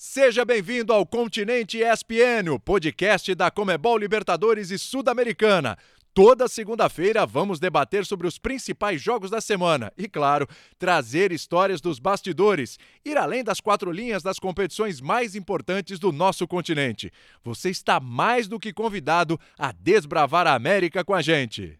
Seja bem-vindo ao Continente ESPN, o podcast da Comebol Libertadores e Sudamericana. Toda segunda-feira vamos debater sobre os principais jogos da semana e, claro, trazer histórias dos bastidores, ir além das quatro linhas das competições mais importantes do nosso continente. Você está mais do que convidado a desbravar a América com a gente.